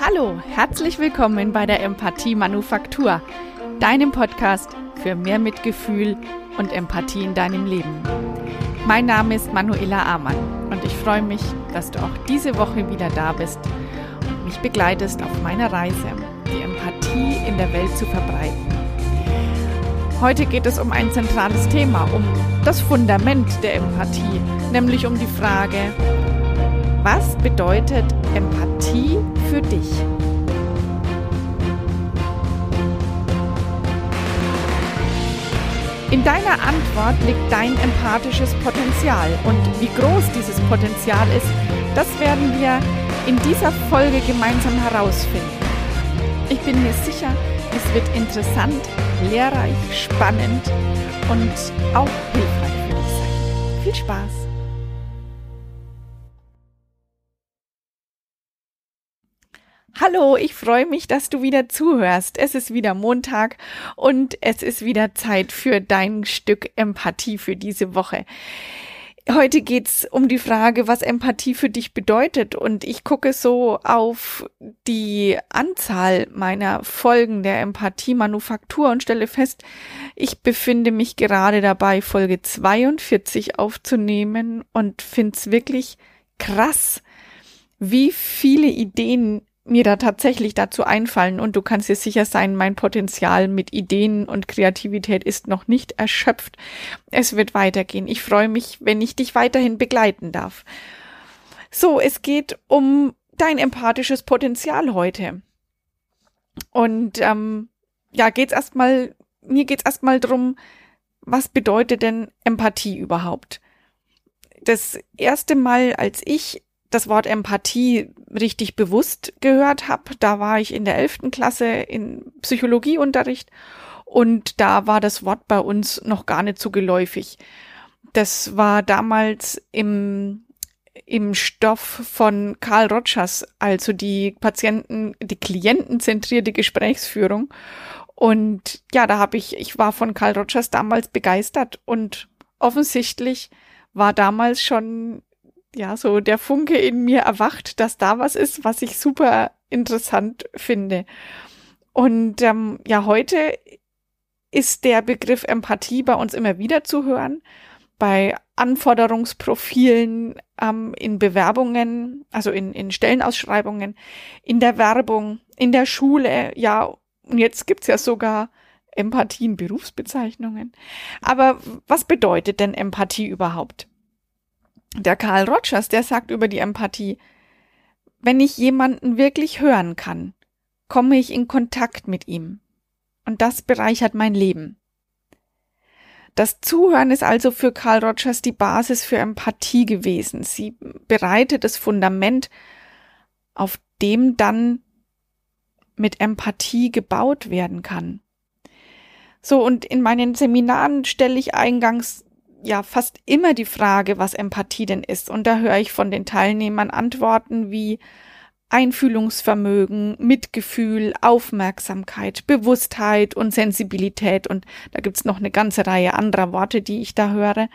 Hallo, herzlich willkommen bei der Empathie Manufaktur, deinem Podcast für mehr Mitgefühl und Empathie in deinem Leben. Mein Name ist Manuela Amann und ich freue mich, dass du auch diese Woche wieder da bist und mich begleitest auf meiner Reise, die Empathie in der Welt zu verbreiten. Heute geht es um ein zentrales Thema, um das Fundament der Empathie, nämlich um die Frage, was bedeutet Empathie für dich? In deiner Antwort liegt dein empathisches Potenzial und wie groß dieses Potenzial ist, das werden wir in dieser Folge gemeinsam herausfinden. Ich bin mir sicher, es wird interessant, lehrreich, spannend und auch hilfreich für dich sein. Viel Spaß! Hallo, ich freue mich, dass du wieder zuhörst. Es ist wieder Montag und es ist wieder Zeit für dein Stück Empathie für diese Woche. Heute geht's um die Frage, was Empathie für dich bedeutet. Und ich gucke so auf die Anzahl meiner Folgen der Empathie-Manufaktur und stelle fest, ich befinde mich gerade dabei, Folge 42 aufzunehmen und find's wirklich krass, wie viele Ideen mir da tatsächlich dazu einfallen und du kannst dir sicher sein, mein Potenzial mit Ideen und Kreativität ist noch nicht erschöpft. Es wird weitergehen. Ich freue mich, wenn ich dich weiterhin begleiten darf. So, es geht um dein empathisches Potenzial heute. Und ähm, ja, geht's erstmal, mir geht's erstmal drum, was bedeutet denn Empathie überhaupt? Das erste Mal, als ich das Wort Empathie richtig bewusst gehört habe. Da war ich in der elften Klasse in Psychologieunterricht und da war das Wort bei uns noch gar nicht so geläufig. Das war damals im im Stoff von Karl Rogers, also die Patienten, die klientenzentrierte Gesprächsführung. Und ja, da habe ich, ich war von Karl Rogers damals begeistert und offensichtlich war damals schon ja, so der Funke in mir erwacht, dass da was ist, was ich super interessant finde. Und ähm, ja, heute ist der Begriff Empathie bei uns immer wieder zu hören, bei Anforderungsprofilen, ähm, in Bewerbungen, also in, in Stellenausschreibungen, in der Werbung, in der Schule, ja, und jetzt gibt's ja sogar Empathie in Berufsbezeichnungen. Aber was bedeutet denn Empathie überhaupt? Der Karl Rogers, der sagt über die Empathie, wenn ich jemanden wirklich hören kann, komme ich in Kontakt mit ihm. Und das bereichert mein Leben. Das Zuhören ist also für Karl Rogers die Basis für Empathie gewesen. Sie bereitet das Fundament, auf dem dann mit Empathie gebaut werden kann. So, und in meinen Seminaren stelle ich eingangs ja fast immer die Frage, was Empathie denn ist. Und da höre ich von den Teilnehmern Antworten wie Einfühlungsvermögen, Mitgefühl, Aufmerksamkeit, Bewusstheit und Sensibilität. Und da gibt's noch eine ganze Reihe anderer Worte, die ich da höre.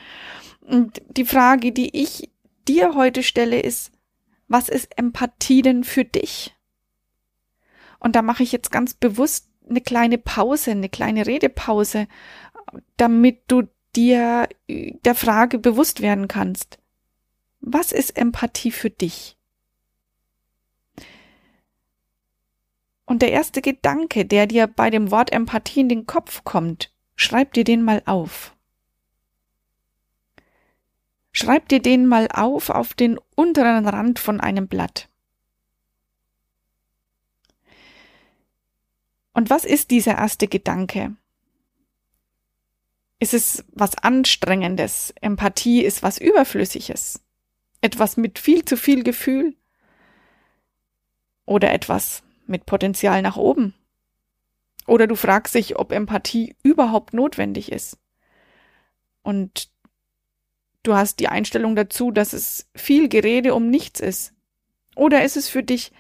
Und die Frage, die ich dir heute stelle, ist, was ist Empathie denn für dich? Und da mache ich jetzt ganz bewusst eine kleine Pause, eine kleine Redepause, damit du dir der Frage bewusst werden kannst, was ist Empathie für dich? Und der erste Gedanke, der dir bei dem Wort Empathie in den Kopf kommt, schreib dir den mal auf. Schreib dir den mal auf auf den unteren Rand von einem Blatt. Und was ist dieser erste Gedanke? Ist es was Anstrengendes? Empathie ist was Überflüssiges? Etwas mit viel zu viel Gefühl? Oder etwas mit Potenzial nach oben? Oder du fragst dich, ob Empathie überhaupt notwendig ist. Und du hast die Einstellung dazu, dass es viel Gerede um nichts ist. Oder ist es für dich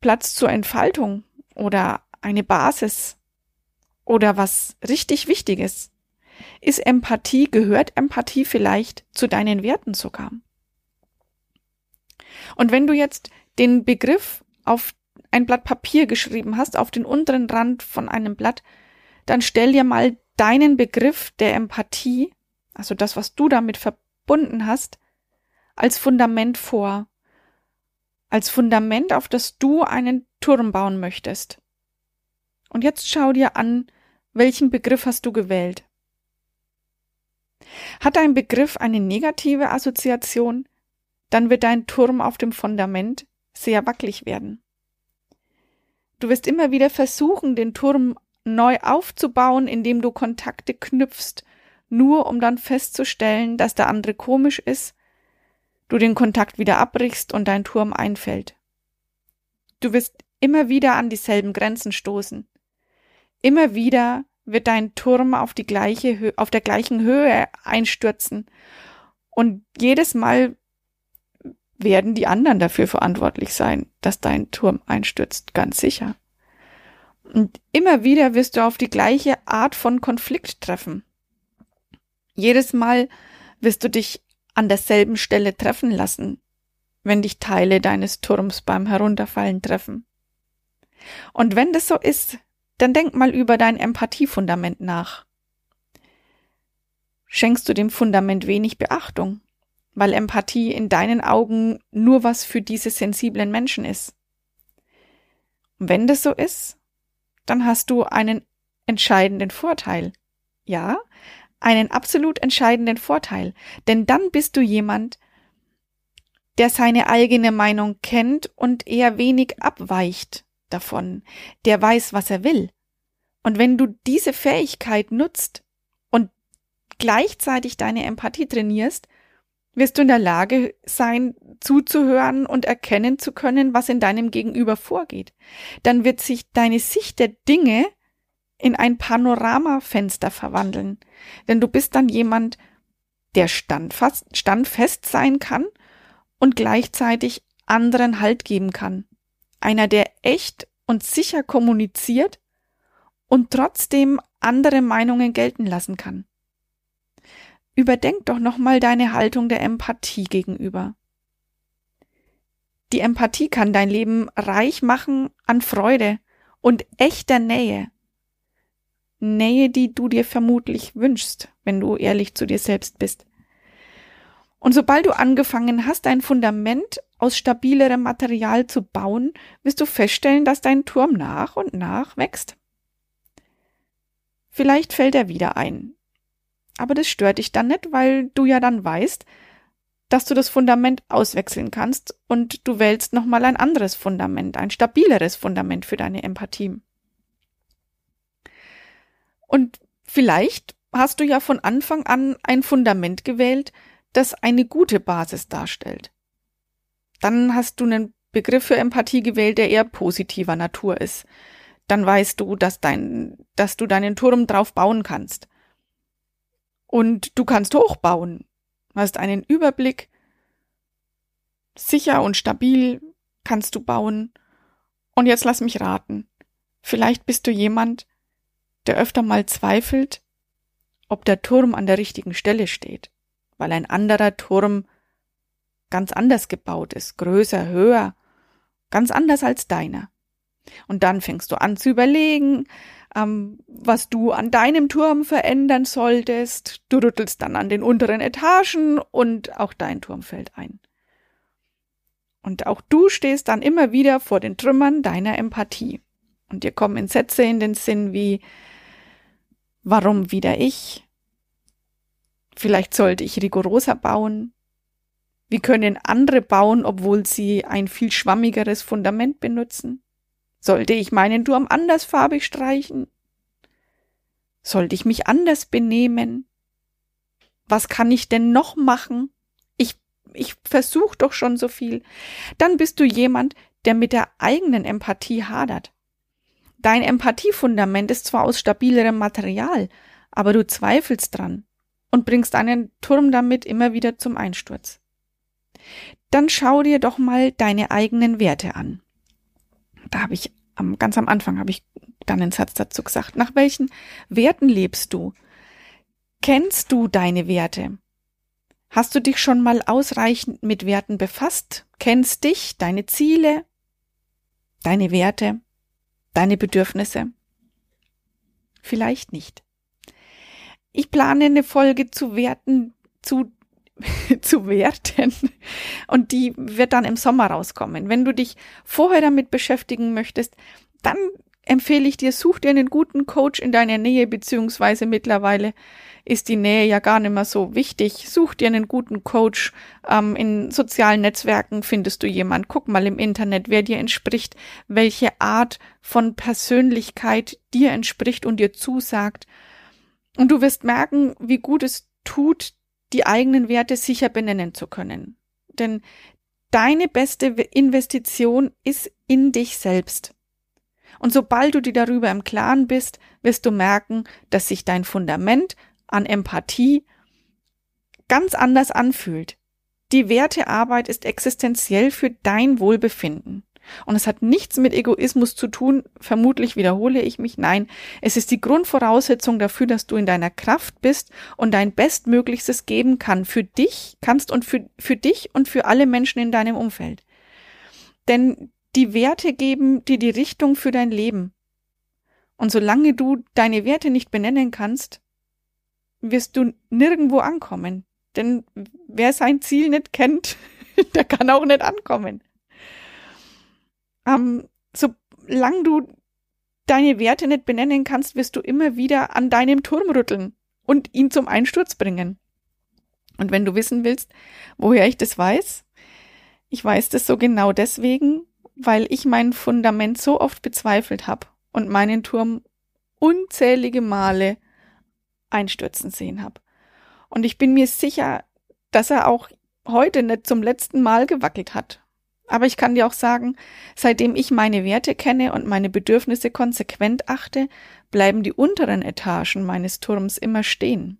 Platz zur Entfaltung oder eine Basis oder was richtig Wichtiges? Ist Empathie, gehört Empathie vielleicht zu deinen Werten sogar? Und wenn du jetzt den Begriff auf ein Blatt Papier geschrieben hast, auf den unteren Rand von einem Blatt, dann stell dir mal deinen Begriff der Empathie, also das, was du damit verbunden hast, als Fundament vor. Als Fundament, auf das du einen Turm bauen möchtest. Und jetzt schau dir an, welchen Begriff hast du gewählt? Hat dein Begriff eine negative Assoziation, dann wird dein Turm auf dem Fundament sehr wackelig werden. Du wirst immer wieder versuchen, den Turm neu aufzubauen, indem du Kontakte knüpfst, nur um dann festzustellen, dass der andere komisch ist, du den Kontakt wieder abbrichst und dein Turm einfällt. Du wirst immer wieder an dieselben Grenzen stoßen. Immer wieder wird dein Turm auf die gleiche, auf der gleichen Höhe einstürzen. Und jedes Mal werden die anderen dafür verantwortlich sein, dass dein Turm einstürzt, ganz sicher. Und immer wieder wirst du auf die gleiche Art von Konflikt treffen. Jedes Mal wirst du dich an derselben Stelle treffen lassen, wenn dich Teile deines Turms beim Herunterfallen treffen. Und wenn das so ist, dann denk mal über dein Empathiefundament nach. Schenkst du dem Fundament wenig Beachtung, weil Empathie in deinen Augen nur was für diese sensiblen Menschen ist? Und wenn das so ist, dann hast du einen entscheidenden Vorteil. Ja, einen absolut entscheidenden Vorteil, denn dann bist du jemand, der seine eigene Meinung kennt und eher wenig abweicht davon, der weiß, was er will. Und wenn du diese Fähigkeit nutzt und gleichzeitig deine Empathie trainierst, wirst du in der Lage sein, zuzuhören und erkennen zu können, was in deinem Gegenüber vorgeht. Dann wird sich deine Sicht der Dinge in ein Panoramafenster verwandeln. Denn du bist dann jemand, der standfast, standfest sein kann und gleichzeitig anderen Halt geben kann. Einer, der echt und sicher kommuniziert und trotzdem andere Meinungen gelten lassen kann. Überdenk doch nochmal deine Haltung der Empathie gegenüber. Die Empathie kann dein Leben reich machen an Freude und echter Nähe. Nähe, die du dir vermutlich wünschst, wenn du ehrlich zu dir selbst bist. Und sobald du angefangen hast, ein Fundament aus stabilerem Material zu bauen, wirst du feststellen, dass dein Turm nach und nach wächst. Vielleicht fällt er wieder ein. Aber das stört dich dann nicht, weil du ja dann weißt, dass du das Fundament auswechseln kannst und du wählst nochmal ein anderes Fundament, ein stabileres Fundament für deine Empathie. Und vielleicht hast du ja von Anfang an ein Fundament gewählt, das eine gute Basis darstellt. Dann hast du einen Begriff für Empathie gewählt, der eher positiver Natur ist. Dann weißt du, dass dein, dass du deinen Turm drauf bauen kannst. Und du kannst hochbauen, hast einen Überblick, sicher und stabil kannst du bauen. Und jetzt lass mich raten. Vielleicht bist du jemand, der öfter mal zweifelt, ob der Turm an der richtigen Stelle steht, weil ein anderer Turm ganz anders gebaut ist, größer, höher, ganz anders als deiner. Und dann fängst du an zu überlegen, ähm, was du an deinem Turm verändern solltest. Du rüttelst dann an den unteren Etagen und auch dein Turm fällt ein. Und auch du stehst dann immer wieder vor den Trümmern deiner Empathie. Und dir kommen Sätze in den Sinn wie, warum wieder ich? Vielleicht sollte ich rigoroser bauen. Wie können andere bauen, obwohl sie ein viel schwammigeres Fundament benutzen? Sollte ich meinen Turm andersfarbig streichen? Sollte ich mich anders benehmen? Was kann ich denn noch machen? Ich, ich versuche doch schon so viel. Dann bist du jemand, der mit der eigenen Empathie hadert. Dein Empathiefundament ist zwar aus stabilerem Material, aber du zweifelst dran und bringst einen Turm damit immer wieder zum Einsturz. Dann schau dir doch mal deine eigenen Werte an da habe ich ganz am Anfang habe ich dann einen Satz dazu gesagt. Nach welchen Werten lebst du? Kennst du deine Werte? Hast du dich schon mal ausreichend mit Werten befasst? Kennst dich, deine Ziele? deine Werte, deine Bedürfnisse? Vielleicht nicht. Ich plane eine Folge zu Werten, zu, zu Werten und die wird dann im Sommer rauskommen. Wenn du dich vorher damit beschäftigen möchtest, dann empfehle ich dir, such dir einen guten Coach in deiner Nähe, beziehungsweise mittlerweile ist die Nähe ja gar nicht mehr so wichtig. Such dir einen guten Coach. Ähm, in sozialen Netzwerken findest du jemand. Guck mal im Internet, wer dir entspricht, welche Art von Persönlichkeit dir entspricht und dir zusagt. Und du wirst merken, wie gut es tut, die eigenen Werte sicher benennen zu können. Denn deine beste Investition ist in dich selbst. Und sobald du dir darüber im Klaren bist, wirst du merken, dass sich dein Fundament an Empathie ganz anders anfühlt. Die Wertearbeit ist existenziell für dein Wohlbefinden. Und es hat nichts mit Egoismus zu tun, vermutlich wiederhole ich mich, nein, es ist die Grundvoraussetzung dafür, dass du in deiner Kraft bist und dein Bestmöglichstes geben kann für dich, kannst und für, für dich und für alle Menschen in deinem Umfeld. Denn die Werte geben dir die Richtung für dein Leben. Und solange du deine Werte nicht benennen kannst, wirst du nirgendwo ankommen. Denn wer sein Ziel nicht kennt, der kann auch nicht ankommen. Ähm, solange du deine Werte nicht benennen kannst, wirst du immer wieder an deinem Turm rütteln und ihn zum Einsturz bringen. Und wenn du wissen willst, woher ich das weiß, ich weiß das so genau deswegen, weil ich mein Fundament so oft bezweifelt habe und meinen Turm unzählige Male einstürzen sehen habe. Und ich bin mir sicher, dass er auch heute nicht zum letzten Mal gewackelt hat. Aber ich kann dir auch sagen, seitdem ich meine Werte kenne und meine Bedürfnisse konsequent achte, bleiben die unteren Etagen meines Turms immer stehen.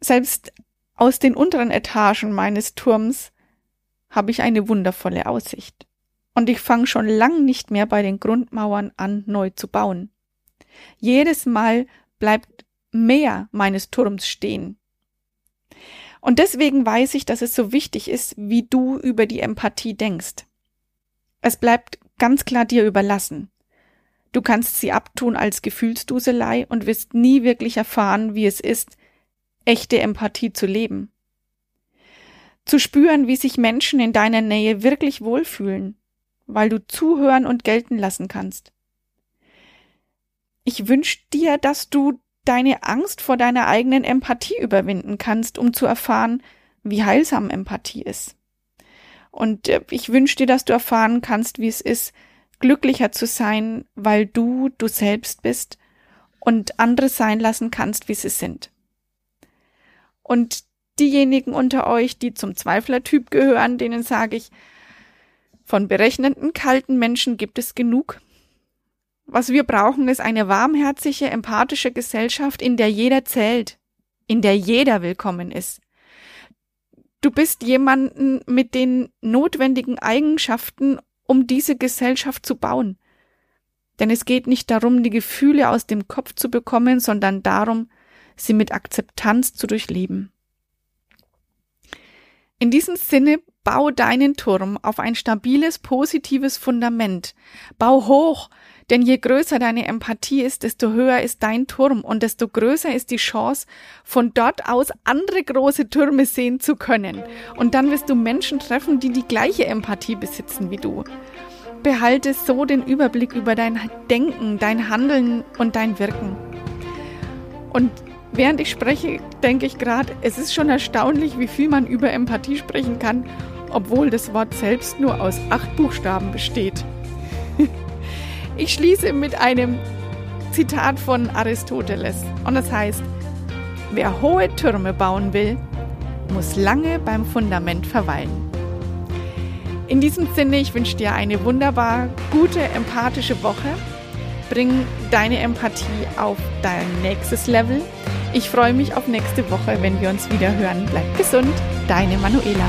Selbst aus den unteren Etagen meines Turms habe ich eine wundervolle Aussicht. Und ich fange schon lang nicht mehr bei den Grundmauern an, neu zu bauen. Jedes Mal bleibt mehr meines Turms stehen. Und deswegen weiß ich, dass es so wichtig ist, wie du über die Empathie denkst. Es bleibt ganz klar dir überlassen. Du kannst sie abtun als Gefühlsduselei und wirst nie wirklich erfahren, wie es ist, echte Empathie zu leben zu spüren, wie sich Menschen in deiner Nähe wirklich wohlfühlen, weil du zuhören und gelten lassen kannst. Ich wünsche dir, dass du deine Angst vor deiner eigenen Empathie überwinden kannst, um zu erfahren, wie heilsam Empathie ist. Und äh, ich wünsche dir, dass du erfahren kannst, wie es ist, glücklicher zu sein, weil du du selbst bist und andere sein lassen kannst, wie sie sind. Und diejenigen unter euch, die zum Zweiflertyp gehören, denen sage ich, von berechnenden, kalten Menschen gibt es genug. Was wir brauchen, ist eine warmherzige, empathische Gesellschaft, in der jeder zählt, in der jeder willkommen ist. Du bist jemanden mit den notwendigen Eigenschaften, um diese Gesellschaft zu bauen. Denn es geht nicht darum, die Gefühle aus dem Kopf zu bekommen, sondern darum, sie mit Akzeptanz zu durchleben. In diesem Sinne, bau deinen Turm auf ein stabiles, positives Fundament. Bau hoch, denn je größer deine Empathie ist, desto höher ist dein Turm und desto größer ist die Chance, von dort aus andere große Türme sehen zu können. Und dann wirst du Menschen treffen, die die gleiche Empathie besitzen wie du. Behalte so den Überblick über dein Denken, dein Handeln und dein Wirken. Und Während ich spreche, denke ich gerade, es ist schon erstaunlich, wie viel man über Empathie sprechen kann, obwohl das Wort selbst nur aus acht Buchstaben besteht. Ich schließe mit einem Zitat von Aristoteles und das heißt, wer hohe Türme bauen will, muss lange beim Fundament verweilen. In diesem Sinne, ich wünsche dir eine wunderbar gute, empathische Woche. Bring deine Empathie auf dein nächstes Level ich freue mich auf nächste Woche, wenn wir uns wieder hören. Bleib gesund, deine Manuela.